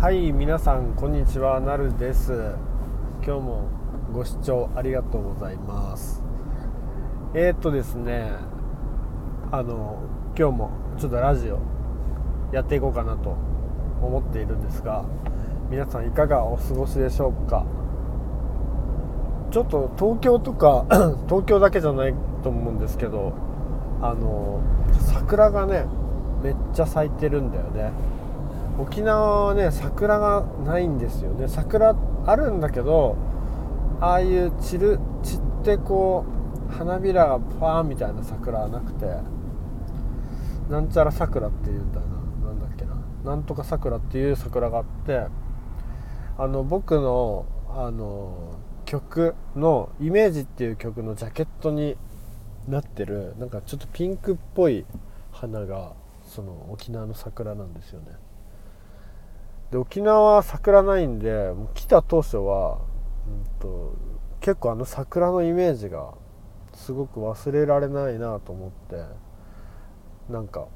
はい皆さんこんにちはなるです。今日もご視聴ありがとうございます。えー、っとですねあの今日もちょっとラジオやっていこうかなと思っているんですが皆さんいかがお過ごしでしょうか？ちょっと東京とか 東京だけじゃないと思うんですけどあの桜がねめっちゃ咲いてるんだよね。沖縄はね桜がないんですよね。桜あるんだけどああいう散る散ってこう花びらがパーンみたいな桜はなくてなんちゃら桜っていうんだな。なんだっけな。なんとか桜っていう桜があってあの僕のあの曲の「イメージ」っていう曲のジャケットになってるなんかちょっとピンクっぽい花がその沖縄の桜なんですよね。で沖縄は桜ないんでもう来た当初は、うんと、結構あの桜のイメージがすごく忘れられないなと思ってなんか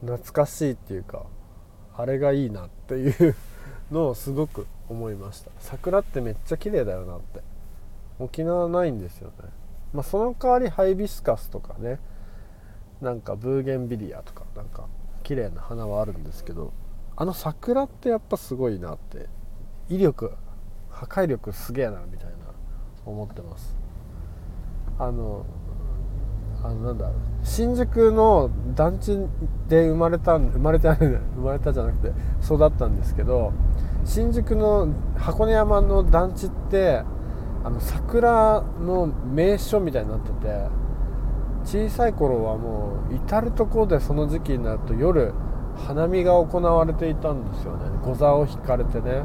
懐かしいっていうかあれがいいなっていう のをすごく思いました。桜ってめっちゃ綺麗だよなって。沖縄ないんですよね。まあその代わりハイビスカスとかねなんかブーゲンビリアとかなんか綺麗な花はあるんですけどあの桜ってやっぱすごいなって威力破壊力すげえなみたいな思ってます。あのあのなんだ新宿の団地で生まれた生まれてない生まれたじゃなくて育ったんですけど新宿の箱根山の団地ってあの桜の名所みたいになってて小さい頃はもう至る所でその時期になると夜花見が行われていたんですよね。御座を引かれてね。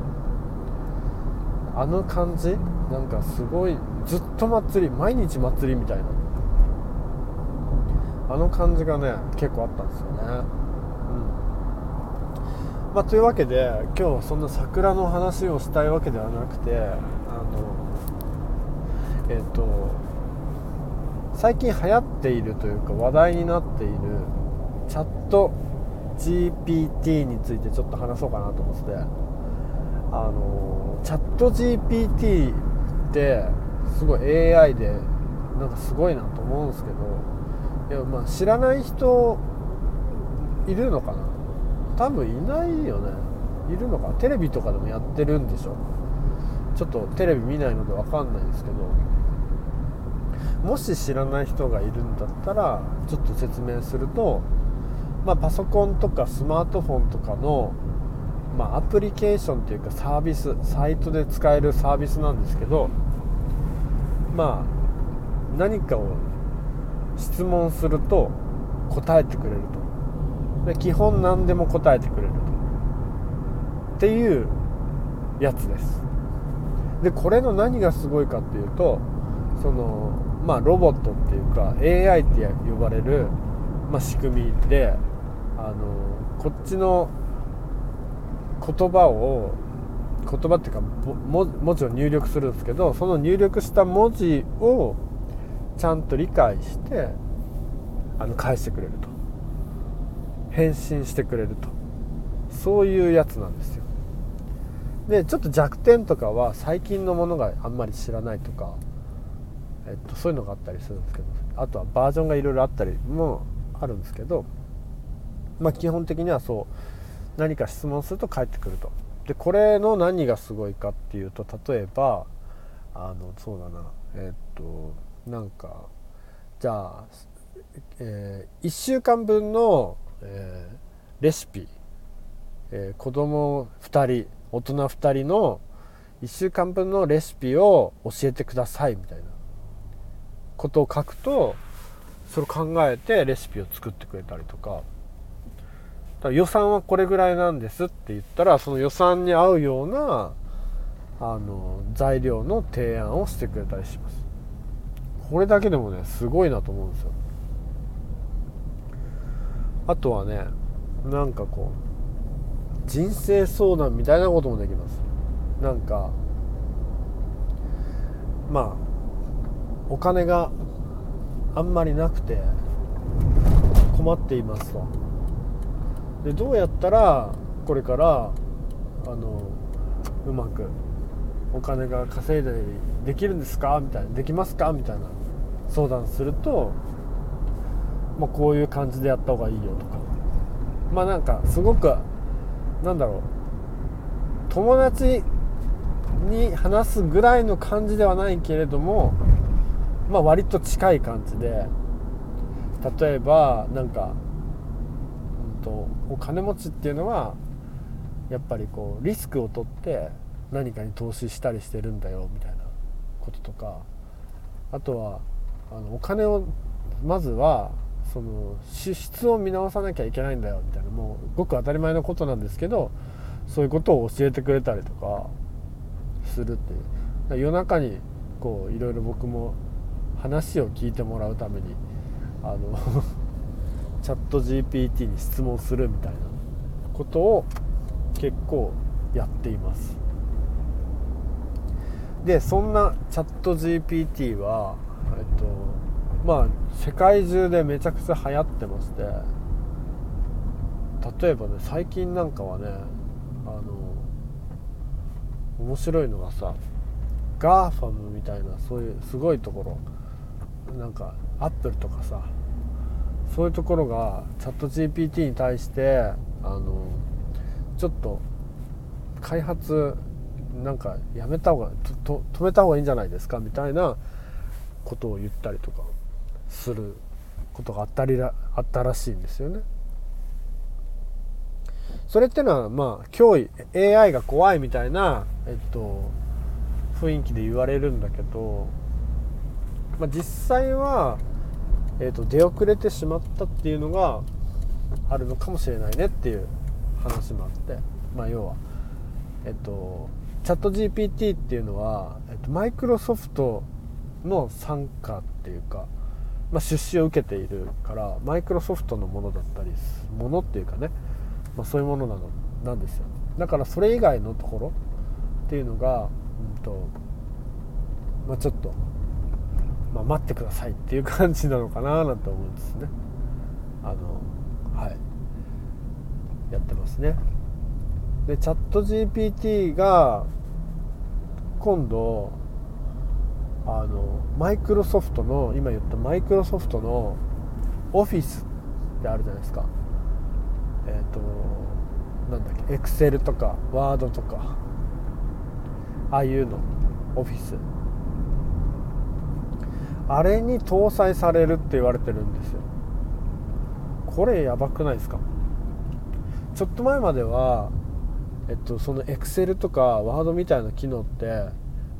あの感じ？なんかすごいずっと祭り毎日祭りみたいな。あの感じがね結構あったんですよね。うん。まあというわけで今日はそんな桜の話をしたいわけではなくてあのえっ、ー、と最近流行っているというか話題になっているチャット GPT についてちょっと話そうかなと思ってて。あのチャット GPT ってすごい AI でなんかすごいなと思うんですけど。いやまあ知らない人いるのかな？多分いないよね。いるのかテレビとかでもやってるんでしょ？ちょっとテレビ見ないので分かんないですけど。もし知らない人がいるんだったらちょっと説明するとまあ、パソコンとかスマートフォンとかの、まあ、アプリケーションというかサービスサイトで使えるサービスなんですけどまあ何かを質問すると答えてくれると。で基本何でも答えてくれると。っていうやつです。でこれの何がすごいかっていうとそのまあロボットっていうか AI って呼ばれる、まあ、仕組みであのこっちの言葉を言葉っていうか文字を入力するんですけどその入力した文字をちゃんと理解してあの返してくれると。返信してくれると。そういうやつなんですよ。でちょっと弱点とかは最近のものがあんまり知らないとか、えっと、そういうのがあったりするんですけどあとはバージョンがいろいろあったりもあるんですけどまあ、基本的にはそう何か質問すると返ってくると。でこれの何がすごいかっていうと例えばあのそうだな。えー、っとなんかじゃあ、えー、1週間分の、えー、レシピ、えー、子供2人大人2人の1週間分のレシピを教えてくださいみたいな。ことを書くとそれを考えてレシピを作ってくれたりとか。予算はこれぐらいなんですって言ったらその予算に合うようなあの材料の提案をしてくれたりします。これだけでもねすごいなと思うんですよ。あとはねなんかこう人生相談みたいなこともできます。なんかまあお金があんまりなくて困っていますと。でどうやったらこれからあのうまくお金が稼いだりできるんですか？みたいなできますか？みたいな相談すると、まあ、こういう感じでやった方がいいよとか。まあなんかすごくなんだろう。友達に話すぐらいの感じではないけれどもまあ割と近い感じで例えばなんか、と、お金持ちっていうのはやっぱりこうリスクを取って何かに投資したりしてるんだよみたいなこととかあとはあのお金をまずはその支出を見直さなきゃいけないんだよみたいなもうごく当たり前のことなんですけどそういうことを教えてくれたりとかするっていう。夜中にこういろいろ僕も話を聞いてもらうためにあのチャット GPT に質問するみたいなことを結構やっています。でそんなチャット GPT はえっとまあ世界中でめちゃくちゃ流行ってまして例えばね最近なんかはねあの面白いのがさ GAFAM みたいなそういうすごいところなんかアップルとかさそういうところがチャット GPT に対してあのちょっと開発なんかやめた方がと止めた方がいいんじゃないですかみたいなことを言ったりとかすることがあったりあったらしいんですよね。それってのはまあ脅威 AI が怖いみたいな、えっと、雰囲気で言われるんだけど、まあ、実際は、えっと、出遅れてしまったっていうのがあるのかもしれないねっていう話もあって、まあ、要は、えっと、チャット GPT っていうのは、えっと、マイクロソフトの傘下っていうか、まあ、出資を受けているからマイクロソフトのものだったりものっていうかね、まあ、そういうものなのなんですよ。だからそれ以外のところっていうのが、うんとまあ、ちょっと、まあ、待ってくださいっていう感じなのかななんて思うんですね。あのはい。やってますね。でチャット GPT が今度あのマイクロソフトの今言ったマイクロソフトのオフィスってあるじゃないですか。えっ、ー、となんだっけエクセルとかワードとかああいうのオフィス。あれに搭載されるって言われてるんですよ。これやばくないですか？ちょっと前まではえっとそのエクセルとかワードみたいな機能って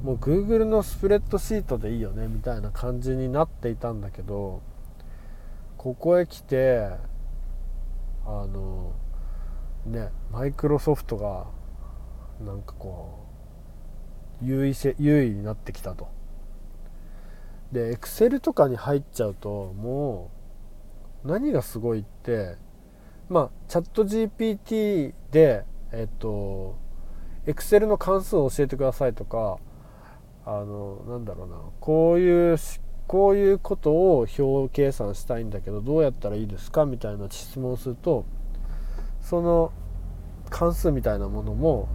もう Google のスプレッドシートでいいよねみたいな感じになっていたんだけどここへ来てあのねマイクロソフトがなんかこう優位せ優位になってきたと。で Excel とかに入っちゃうともう何がすごいってまあチャット GPT でえっと Excel の関数を教えてくださいとかあのなんだろうなこういうこういうことを表計算したいんだけどどうやったらいいですかみたいな質問をするとその関数みたいなものも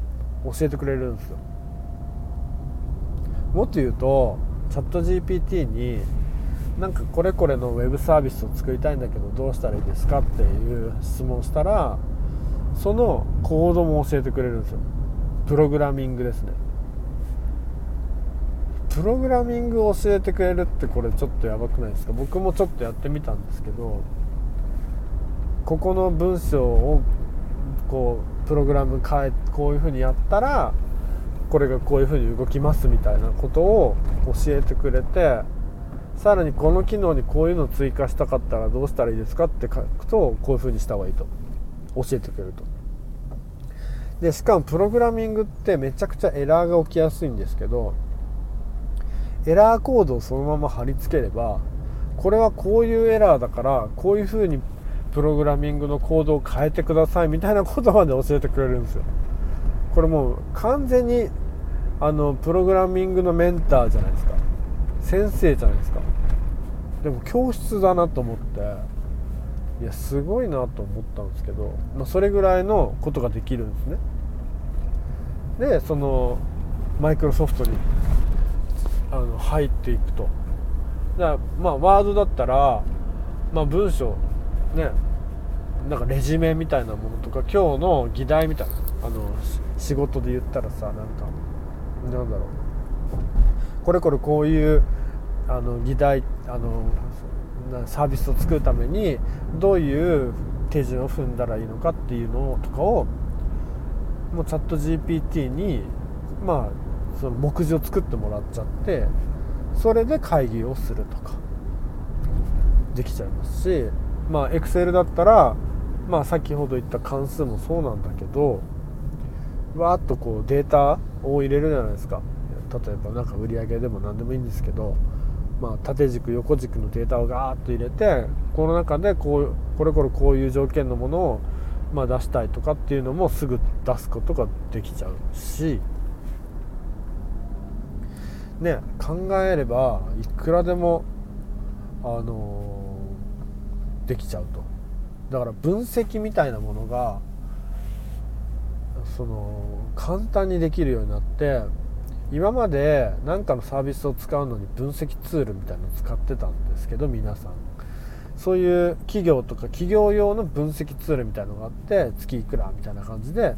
教えてくれるんですよ。もっと言うとチャット GPT になんかこれこれのウェブサービスを作りたいんだけどどうしたらいいですかっていう質問したらそのコードも教えてくれるんですよ。プログラミングですね。プログラミングを教えてくれるってこれちょっとやばくないですか？僕もちょっとやってみたんですけどここの文章をこうプログラム変えこういう風にやったらこれがこういう風に動きますみたいなことを教えてくれてさらにこの機能にこういうのを追加したかったらどうしたらいいですかって書くとこういう風にした方がいいと。教えてくれると。でしかもプログラミングってめちゃくちゃエラーが起きやすいんですけどエラーコードをそのまま貼り付ければこれはこういうエラーだからこういう風にプログラミングのコードを変えてくださいみたいなことまで教えてくれるんですよ。これもう完全にあのプログラミングのメンターじゃないですか。先生じゃないですか。でも教室だなと思って。いやすごいなと思ったんですけど、まあ、それぐらいのことができるんですね。でそのマイクロソフトにあの入っていくと。だまあワードだったら、まあ、文章ねなんかレジュメみたいなものとか今日の議題みたいなあの仕事で言ったらさなんかなんだろう。これこれこういうあの議題あのサービスを作るためにどういう手順を踏んだらいいのかっていうのとかをもうチャット GPT にまあその目次を作ってもらっちゃってそれで会議をするとかできちゃいますしまあ Excel だったらまあ先ほど言った関数もそうなんだけどわーっとこうデータを入れるじゃないですか。例えば何か売り上げでも何でもいいんですけどまあ、縦軸横軸のデータをガーッと入れてこの中でこうこれこれこういう条件のものを、まあ、出したいとかっていうのもすぐ出すことができちゃうし、ね、考えればいくらでも、あのー、できちゃうと。だから分析みたいなものがその簡単にできるようになって今まで何かのサービスを使うのに分析ツールみたいなのを使ってたんですけど皆さん。そういう企業とか企業用の分析ツールみたいのがあって月いくらみたいな感じで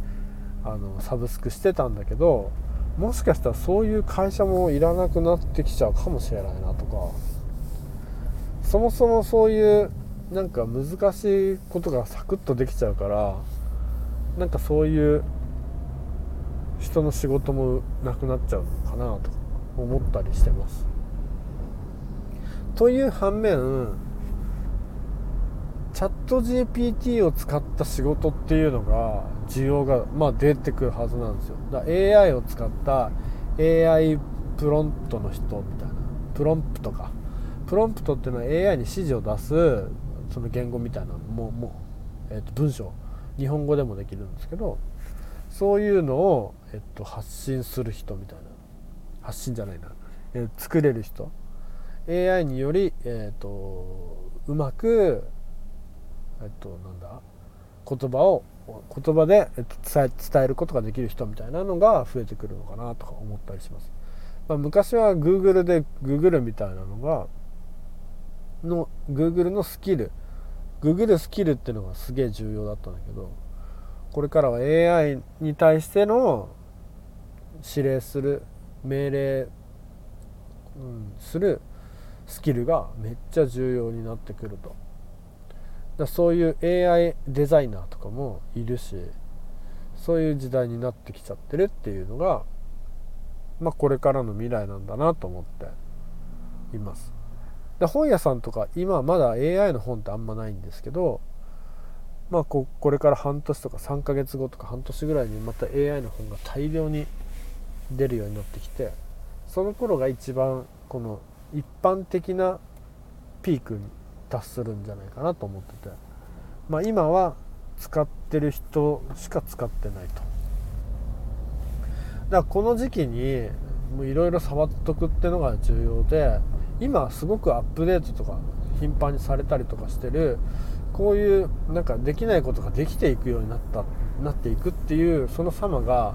あのサブスクしてたんだけどもしかしたらそういう会社もいらなくなってきちゃうかもしれないなとか。そもそもそういうなんか難しいことがサクッとできちゃうからなんかそういう人の仕事もなくなっちゃうのかなと思ったりしてます。という反面チャット GPT を使った仕事っていうのが需要が、まあ、出てくるはずなんですよ。だから AI を使った AI プロンプトの人みたいな。プロンプトか。プロンプトっていうのは AI に指示を出すその言語みたいなももう、えー、と文章。日本語でもできるんですけどそういうのを、えっと、発信する人みたいな。発信じゃないな、えー、作れる人。AI により、えーと、うまく、えっと、なんだ？言葉を言葉で、えっと、伝え伝えることができる人みたいなのが増えてくるのかなとか思ったりします。まあ、昔は Google で Google みたいなのがの Google のスキル Google スキルっていうのがすげえ重要だったんだけどこれからは AI に対しての指令する命令、うん、するスキルがめっちゃ重要になってくると。だそういう AI デザイナーとかもいるしそういう時代になってきちゃってるっていうのが、まあ、これからの未来なんだなと思っています。で本屋さんとか今まだ AI の本ってあんまないんですけどまあここれから半年とか3ヶ月後とか半年ぐらいにまた AI の本が大量に出るようになってきてその頃が一番この一般的なピークに達するんじゃないかなと思ってて。まあ今は使ってる人しか使ってないと。だからこの時期にいろいろ触っとくってのが重要で今すごくアップデートとか頻繁にされたりとかしてるこういうなんかできないことができていくようになったなっていくっていうその様が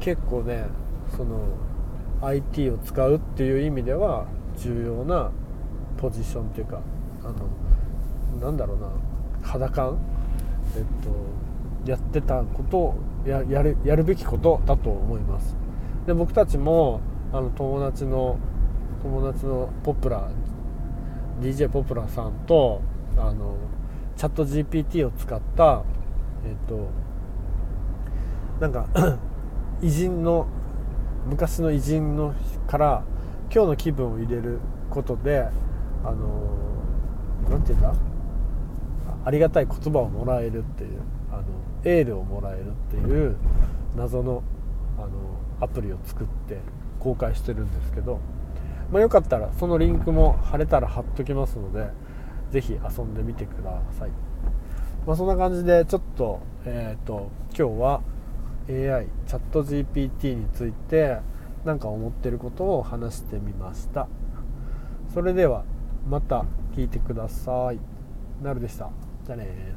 結構ねその IT を使うっていう意味では重要なポジションっていうかあのなんだろうな肌感えっとやってたことをやるやるべきことだと思います。で僕たちもあの友達の友達のポプラ DJ ポプラさんとあのチャット GPT を使ったえっ、となんか 偉人の昔の偉人のから今日の気分を入れることであの何て言うんだ？ありがたい言葉をもらえるっていうあのエールをもらえるっていう謎のあのアプリを作って公開してるんですけど、まあ、よかったらそのリンクも貼れたら貼っときますのでぜひ遊んでみてください、まあ、そんな感じでちょっと,、えーと、今日は AI チャット GPT について何か思ってることを話してみました。それではまた聞いてください。なるでした。じゃあね